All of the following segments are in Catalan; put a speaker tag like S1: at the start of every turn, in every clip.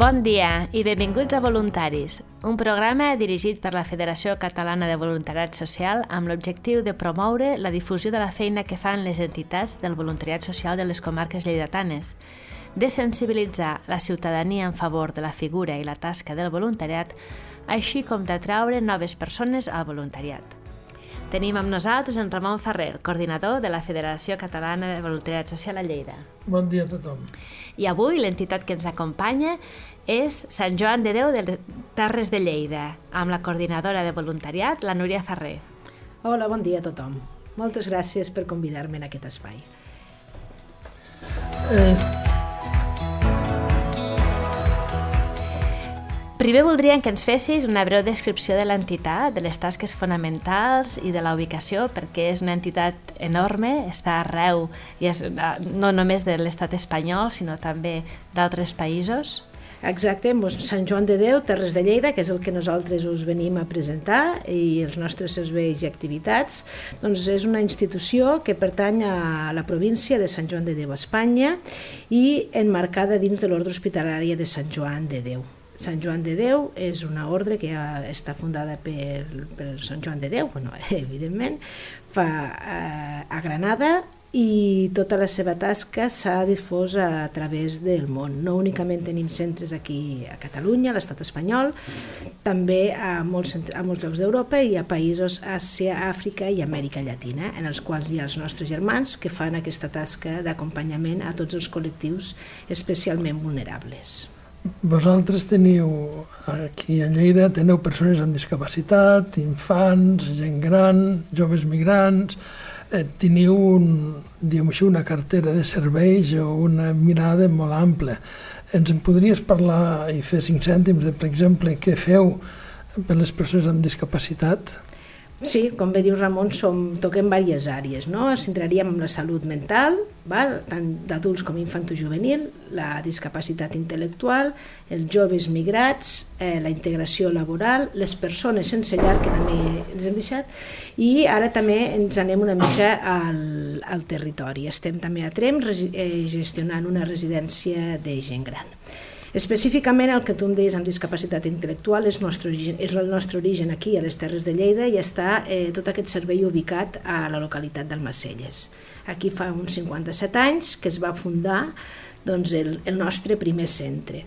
S1: Bon dia i benvinguts a Voluntaris, un programa dirigit per la Federació Catalana de Voluntariat Social amb l'objectiu de promoure la difusió de la feina que fan les entitats del voluntariat social de les comarques lleidatanes, de sensibilitzar la ciutadania en favor de la figura i la tasca del voluntariat, així com d'atraure noves persones al voluntariat. Tenim amb nosaltres en Ramon Ferrer, coordinador de la Federació Catalana de Voluntariat Social a Lleida.
S2: Bon dia a tothom.
S1: I avui l'entitat que ens acompanya és Sant Joan de Déu de Terres de Lleida, amb la coordinadora de voluntariat, la Núria Ferrer.
S3: Hola, bon dia a tothom. Moltes gràcies per convidar-me en aquest espai.
S1: Eh, Primer voldríem que ens fessis una breu descripció de l'entitat, de les tasques fonamentals i de la ubicació, perquè és una entitat enorme, està arreu, i és no només de l'estat espanyol, sinó també d'altres països.
S3: Exacte, Sant Joan de Déu, Terres de Lleida, que és el que nosaltres us venim a presentar, i els nostres serveis i activitats, doncs és una institució que pertany a la província de Sant Joan de Déu, Espanya, i enmarcada dins de l'ordre hospitalària de Sant Joan de Déu. Sant Joan de Déu és una ordre que ja està fundada per, per Sant Joan de Déu, bueno, evidentment, fa eh, a Granada i tota la seva tasca s'ha difós a través del món. No únicament tenim centres aquí a Catalunya, a l'estat espanyol, també a molts, a molts llocs d'Europa i a països Àsia, Àfrica i Amèrica Llatina, en els quals hi ha els nostres germans que fan aquesta tasca d'acompanyament a tots els col·lectius especialment vulnerables.
S2: Vosaltres teniu, aquí a Lleida, teniu persones amb discapacitat, infants, gent gran, joves migrants, eh, teniu un, així, una cartera de serveis o una mirada molt ampla. Ens en podries parlar i fer cinc cèntims de, per exemple, què feu per les persones amb discapacitat?
S3: Sí, com bé diu Ramon, som, toquem diverses àrees. No? Ens centraríem en la salut mental, val? tant d'adults com infantojuvenil, la discapacitat intel·lectual, els joves migrats, eh, la integració laboral, les persones sense llar, que també ens hem deixat, i ara també ens anem una mica al, al territori. Estem també a Trem eh, gestionant una residència de gent gran. Específicament el que tu em deies amb discapacitat intel·lectual és, nostre és el nostre origen aquí a les Terres de Lleida i està eh, tot aquest servei ubicat a la localitat d'Almacelles. Aquí fa uns 57 anys que es va fundar doncs, el, el nostre primer centre.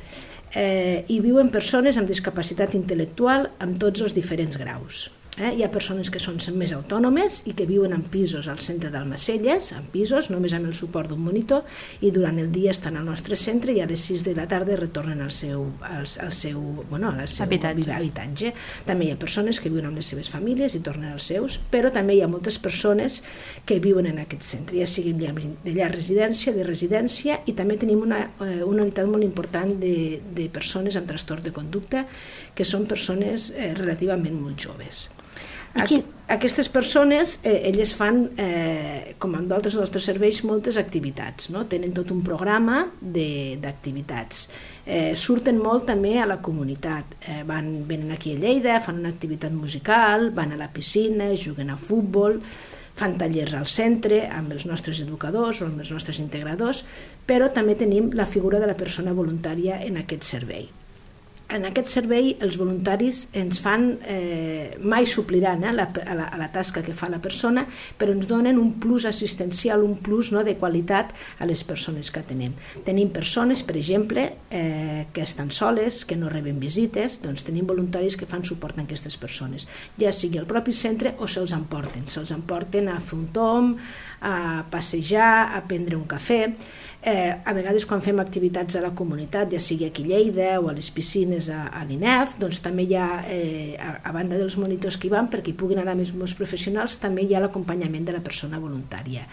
S3: Eh, hi viuen persones amb discapacitat intel·lectual amb tots els diferents graus. Eh? Hi ha persones que són més autònomes i que viuen en pisos al centre d'Almacelles, en pisos, només amb el suport d'un monitor, i durant el dia estan al nostre centre i a les 6 de la tarda retornen al seu, al, al seu, bueno, al seu
S1: habitatge.
S3: habitatge. També hi ha persones que viuen amb les seves famílies i tornen als seus, però també hi ha moltes persones que viuen en aquest centre, ja sigui de llar residència, de residència, i també tenim una, eh, una unitat molt important de, de persones amb trastorn de conducta, que són persones eh, relativament molt joves. Aquí, aquestes persones, eh, elles fan, eh, com en d'altres nostres serveis, moltes activitats, no? tenen tot un programa d'activitats. Eh, surten molt també a la comunitat, eh, van, venen aquí a Lleida, fan una activitat musical, van a la piscina, juguen a futbol, fan tallers al centre amb els nostres educadors o amb els nostres integradors, però també tenim la figura de la persona voluntària en aquest servei en aquest servei els voluntaris ens fan, eh, mai supliran eh, la, a, la, a la tasca que fa la persona, però ens donen un plus assistencial, un plus no, de qualitat a les persones que tenim. Tenim persones, per exemple, eh, que estan soles, que no reben visites, doncs tenim voluntaris que fan suport a aquestes persones, ja sigui al propi centre o se'ls emporten. Se'ls emporten a fer un tom, a passejar, a prendre un cafè, Eh, a vegades quan fem activitats a la comunitat, ja sigui aquí a Lleida o a les piscines a, a l'INEF, doncs també hi ha, eh, a, a banda dels monitors que hi van, perquè hi puguin anar més, més professionals, també hi ha l'acompanyament de la persona voluntària.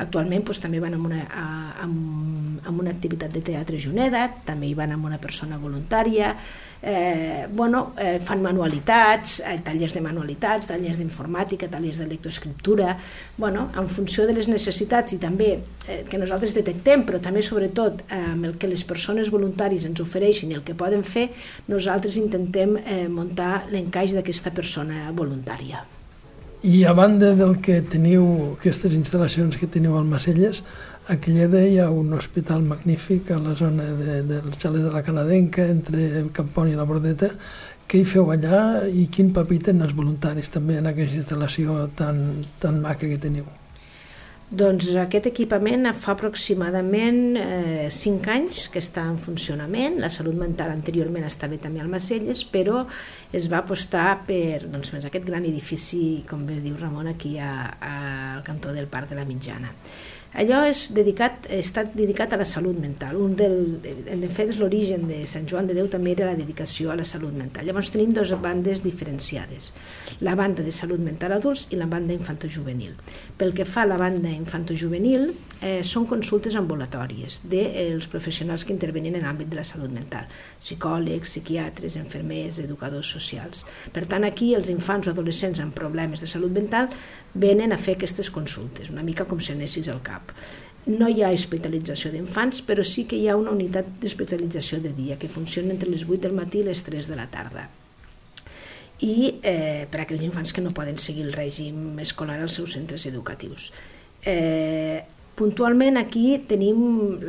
S3: Actualment doncs, també van amb una, a, amb, amb una activitat de teatre Juneda, també hi van amb una persona voluntària, eh, bueno, eh, fan manualitats, eh, tallers de manualitats, tallers d'informàtica, tallers de lectoescriptura, bueno, en funció de les necessitats i també que nosaltres detectem, però també sobretot eh, amb el que les persones voluntaris ens ofereixen i el que poden fer, nosaltres intentem eh, muntar l'encaix d'aquesta persona voluntària.
S2: I a banda del que teniu, aquestes instal·lacions que teniu al Macelles, a Lleida hi ha un hospital magnífic a la zona de, dels xales de la Canadenca, entre Camponi i la Bordeta. Què hi feu allà i quin paper tenen els voluntaris també en aquesta instal·lació tan, tan maca que teniu?
S3: Doncs aquest equipament fa aproximadament eh, 5 anys que està en funcionament. La salut mental anteriorment estava també al Macelles, però es va apostar per, doncs, per aquest gran edifici, com bé diu Ramon, aquí a, al cantó del Parc de la Mitjana. Allò és dedicat, està dedicat a la salut mental. Un del, de fet, l'origen de Sant Joan de Déu també era la dedicació a la salut mental. Llavors tenim dues bandes diferenciades, la banda de salut mental adults i la banda infantojuvenil. Pel que fa a la banda infantojuvenil, eh, són consultes ambulatòries dels de, professionals que intervenen en l'àmbit de la salut mental, psicòlegs, psiquiatres, enfermers, educadors socials. Per tant, aquí els infants o adolescents amb problemes de salut mental venen a fer aquestes consultes, una mica com si anessis al cap. No hi ha hospitalització d'infants, però sí que hi ha una unitat d'hospitalització de dia que funciona entre les 8 del matí i les 3 de la tarda i eh, per a aquells infants que no poden seguir el règim escolar als seus centres educatius. Eh, Puntualment aquí tenim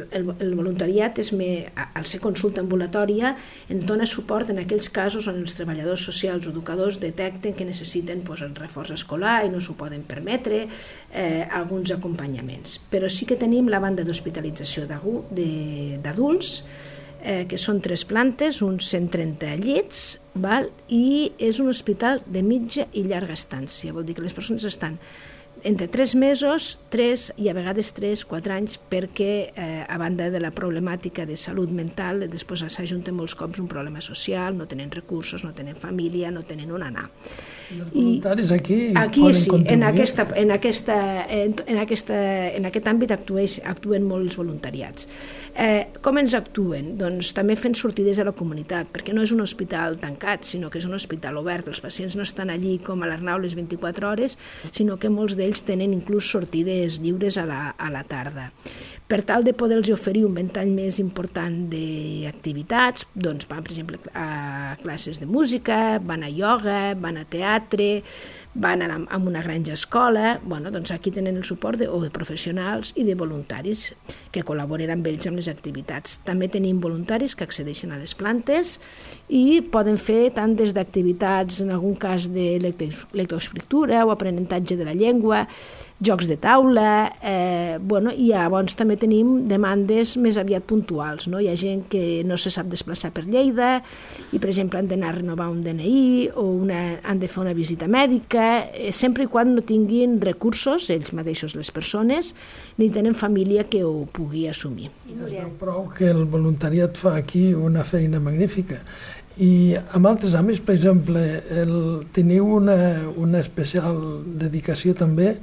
S3: el, el voluntariat és me, al ser consulta ambulatòria ens dona suport en aquells casos on els treballadors socials o educadors detecten que necessiten pues, el reforç escolar i no s'ho poden permetre, eh, alguns acompanyaments. Però sí que tenim la banda d'hospitalització d'adults, eh, que són tres plantes, uns 130 llits, val? i és un hospital de mitja i llarga estància. Vol dir que les persones estan entre tres mesos, tres i a vegades tres, quatre anys, perquè eh, a banda de la problemàtica de salut mental, després s'ajunten molts cops un problema social, no tenen recursos, no tenen família, no tenen on anar.
S2: I els voluntaris aquí,
S3: aquí poden sí, contribuir? En, aquesta, en, aquesta, en, en, aquesta, en aquest àmbit actueix, actuen molts voluntariats. Eh, com ens actuen? Doncs també fent sortides a la comunitat, perquè no és un hospital tancat, sinó que és un hospital obert. Els pacients no estan allí com a l'Arnau les 24 hores, sinó que molts d'ells tenen inclús sortides lliures a la, a la tarda. Per tal de poder-los oferir un ventall més important d'activitats, doncs van, per exemple, a classes de música, van a ioga, van a teatre, van a, a una granja escola, bueno, doncs aquí tenen el suport de, o de professionals i de voluntaris que col·laboren amb ells amb les activitats. També tenim voluntaris que accedeixen a les plantes i poden fer tant des d'activitats, en algun cas de lectoescriptura o aprenentatge de la llengua, jocs de taula, eh, bueno, i llavors també tenim demandes més aviat puntuals. No? Hi ha gent que no se sap desplaçar per Lleida i, per exemple, han d'anar a renovar un DNI o una, han de fer una visita mèdica, eh, sempre i quan no tinguin recursos, ells mateixos, les persones, ni tenen família que ho pugui assumir.
S2: I es veu prou que el voluntariat fa aquí una feina magnífica. I amb altres àmbits, per exemple, el, teniu una, una especial dedicació també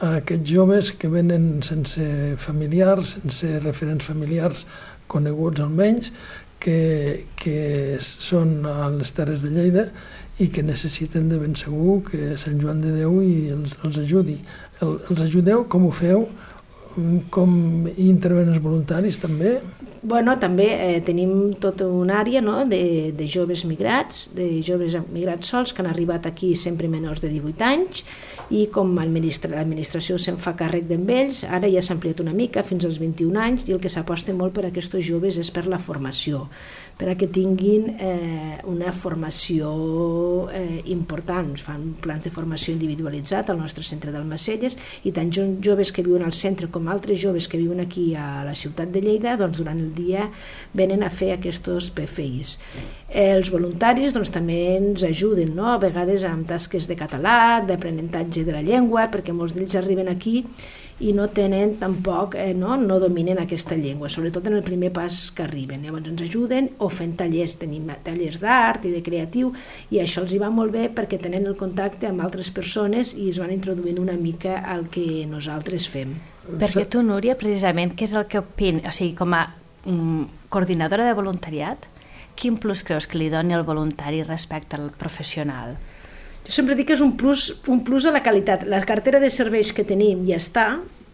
S2: a aquests joves que venen sense familiars, sense referents familiars coneguts almenys, que, que són a les Terres de Lleida i que necessiten de ben segur que Sant Joan de Déu i els, els ajudi. El, els ajudeu? Com ho feu? Com intervenen els voluntaris també?
S3: Bueno, també eh, tenim tota una àrea no, de, de joves migrats, de joves migrats sols que han arribat aquí sempre menors de 18 anys i com l'administració se'n fa càrrec d'ells, ara ja s'ha ampliat una mica fins als 21 anys i el que s'aposta molt per a aquests joves és per la formació, per a que tinguin eh, una formació eh, important. Es fan plans de formació individualitzat al nostre centre d'Almacelles i tant joves que viuen al centre com altres joves que viuen aquí a la ciutat de Lleida, doncs durant el dia venen a fer aquests PFIs. Els voluntaris doncs, també ens ajuden, no? a vegades amb tasques de català, d'aprenentatge de la llengua, perquè molts d'ells arriben aquí i no tenen tampoc, eh, no, no dominen aquesta llengua, sobretot en el primer pas que arriben. Llavors ens ajuden o fent tallers, tenim tallers d'art i de creatiu i això els hi va molt bé perquè tenen el contacte amb altres persones i es van introduint una mica al que nosaltres fem.
S1: Perquè tu, Núria, precisament, què és el que opines? O sigui, com a mm, coordinadora de voluntariat, quin plus creus que li doni el voluntari respecte al professional?
S3: Jo sempre dic que és un plus, un plus a la qualitat. La cartera de serveis que tenim ja està,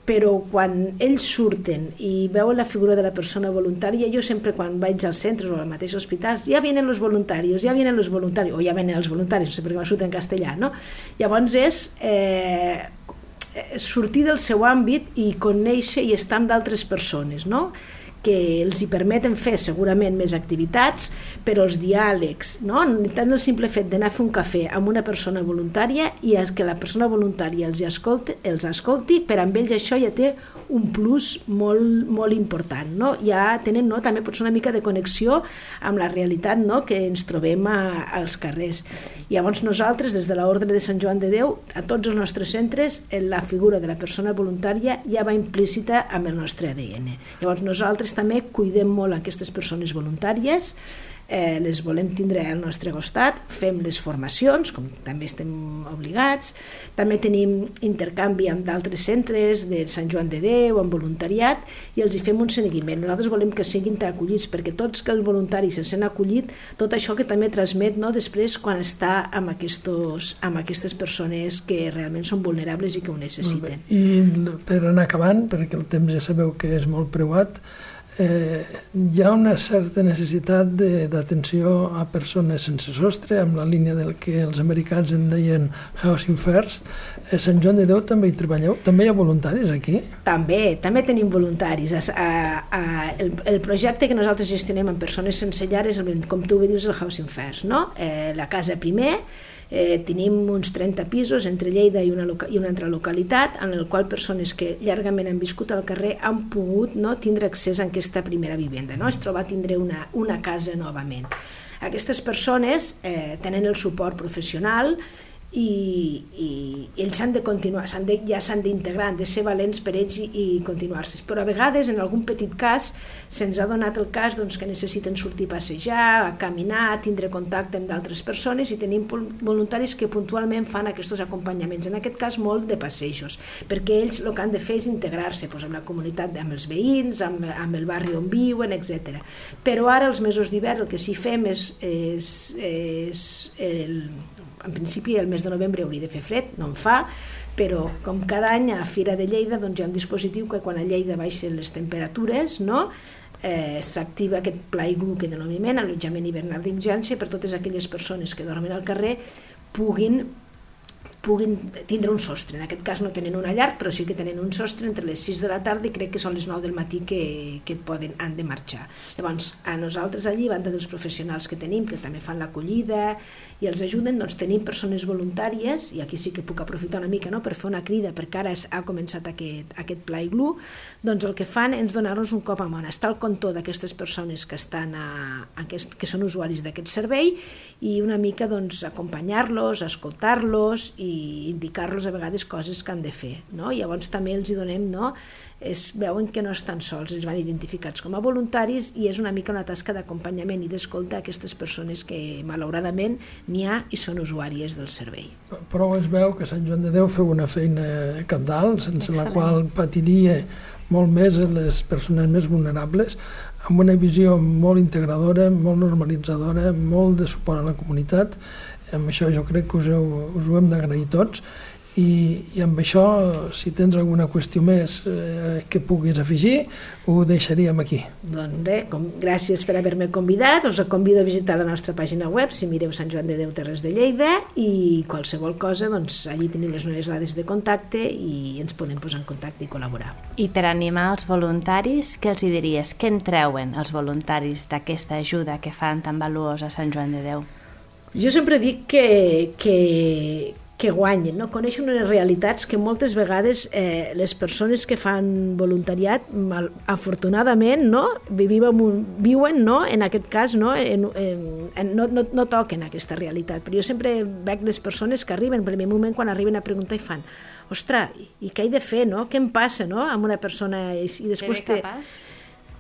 S3: però quan ells surten i veuen la figura de la persona voluntària, jo sempre quan vaig als centres o als mateixos hospitals, ja vienen els voluntaris, ja vienen els voluntaris, o ja venen els voluntaris, no sé per què sortit en castellà, no? Llavors és eh, sortir del seu àmbit i conèixer i estar amb d'altres persones, no? Que els hi permeten fer segurament més activitats, però els diàlegs, no? tant el simple fet d'anar a fer un cafè amb una persona voluntària i és que la persona voluntària els, escolti, els escolti, per amb ells això ja té un plus molt, molt important. No? Ja tenen no, també potser una mica de connexió amb la realitat no? que ens trobem a, als carrers. Llavors nosaltres, des de l'Ordre de Sant Joan de Déu, a tots els nostres centres, la figura de la persona voluntària ja va implícita amb el nostre ADN. Llavors nosaltres també cuidem molt aquestes persones voluntàries, eh, les volem tindre al nostre costat, fem les formacions, com també estem obligats, també tenim intercanvi amb d'altres centres de Sant Joan de Déu, amb voluntariat, i els hi fem un seguiment. Nosaltres volem que siguin acollits, perquè tots que els voluntaris se sent acollit, tot això que també transmet no, després quan està amb, aquestos, amb aquestes persones que realment són vulnerables i que ho necessiten.
S2: I per anar acabant, perquè el temps ja sabeu que és molt preuat, eh, hi ha una certa necessitat d'atenció a persones sense sostre, amb la línia del que els americans en deien Housing First. A Sant Joan de Déu també hi treballeu? També hi ha voluntaris aquí?
S3: També, també tenim voluntaris. A, a, el, el projecte que nosaltres gestionem amb persones sense llar és, com tu dius, el Housing First, no? Eh, la casa primer, Eh, tenim uns 30 pisos entre Lleida i una, i una altra localitat en el qual persones que llargament han viscut al carrer han pogut no, tindre accés a aquesta primera vivenda, no? es troba a tindre una, una casa novament. Aquestes persones eh, tenen el suport professional i, i ells han de continuar, han de, ja s'han d'integrar, han de ser valents per ells i, i continuar-se. Però a vegades, en algun petit cas, se'ns ha donat el cas doncs, que necessiten sortir a passejar, a caminar, a tindre contacte amb d'altres persones i tenim voluntaris que puntualment fan aquests acompanyaments, en aquest cas molt de passejos, perquè ells el que han de fer és integrar-se doncs, amb la comunitat, amb els veïns, amb, amb el barri on viuen, etc. Però ara, els mesos d'hivern, el que sí fem és, és, és el, en principi el mes de novembre hauria de fer fred, no en fa, però com cada any a Fira de Lleida doncs hi ha un dispositiu que quan a Lleida baixen les temperatures no, eh, s'activa aquest pla iglu que denominem allotjament hivernal d'urgència per totes aquelles persones que dormen al carrer puguin puguin tindre un sostre. En aquest cas no tenen una llar, però sí que tenen un sostre entre les 6 de la tarda i crec que són les 9 del matí que, que poden, han de marxar. Llavors, a nosaltres allí, a banda dels professionals que tenim, que també fan l'acollida i els ajuden, doncs tenim persones voluntàries, i aquí sí que puc aprofitar una mica no, per fer una crida, perquè ara ha començat aquest, aquest pla iglu, doncs el que fan és donar-nos un cop a mà, estar al compte d'aquestes persones que, estan a, a aquest, que són usuaris d'aquest servei i una mica doncs, acompanyar-los, escoltar-los i indicar-los a vegades coses que han de fer. No? I llavors també els hi donem, no? es veuen que no estan sols, els van identificats com a voluntaris i és una mica una tasca d'acompanyament i d'escolta a aquestes persones que malauradament n'hi ha i són usuàries del servei.
S2: Però es veu que Sant Joan de Déu feu una feina capdalt, sense Excel·lent. la qual patiria molt més les persones més vulnerables, amb una visió molt integradora, molt normalitzadora, molt de suport a la comunitat amb això jo crec que us, heu, us ho hem d'agrair tots i, i amb això, si tens alguna qüestió més eh, que puguis afegir, ho deixaríem aquí.
S3: Doncs bé, com, gràcies per haver-me convidat, us convido a visitar la nostra pàgina web, si mireu Sant Joan de Déu Terres de Lleida, i qualsevol cosa, doncs allí tenim les meves dades de contacte i ens podem posar en contacte i col·laborar.
S1: I per animar els voluntaris, què els hi diries? Què en treuen els voluntaris d'aquesta ajuda que fan tan valuosa a Sant Joan de Déu?
S3: Jo sempre dic que, que, que guanyen, no? coneixen unes realitats que moltes vegades eh, les persones que fan voluntariat, mal, afortunadament, no? Vivim un, viuen no? en aquest cas, no? En, en, en, no, no, no toquen aquesta realitat. Però jo sempre veig les persones que arriben, per el moment quan arriben a preguntar i fan ostres, i què he de fer, no? Què em passa no? amb una persona? I, i
S1: després Seré capaç? Te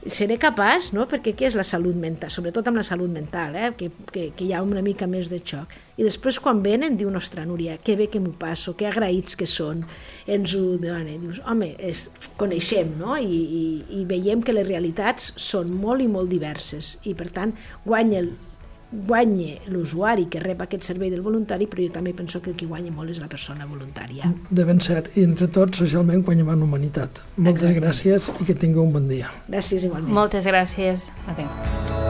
S3: seré capaç, no? perquè què és la salut mental? Sobretot amb la salut mental, eh? que, que, que hi ha una mica més de xoc. I després quan venen diu, ostres, Núria, que bé que m'ho passo, que agraïts que són, ens ho donen. Dius, home, és, coneixem, no? I, i, i veiem que les realitats són molt i molt diverses i per tant guanya el, guanya l'usuari que rep aquest servei del voluntari, però jo també penso que el que guanya molt és la persona voluntària.
S2: De ben cert, i entre tots, socialment, guanyem en humanitat. Moltes
S3: Exacte.
S2: gràcies i que tingueu un bon dia.
S3: Gràcies igualment.
S1: Moltes gràcies. Adéu.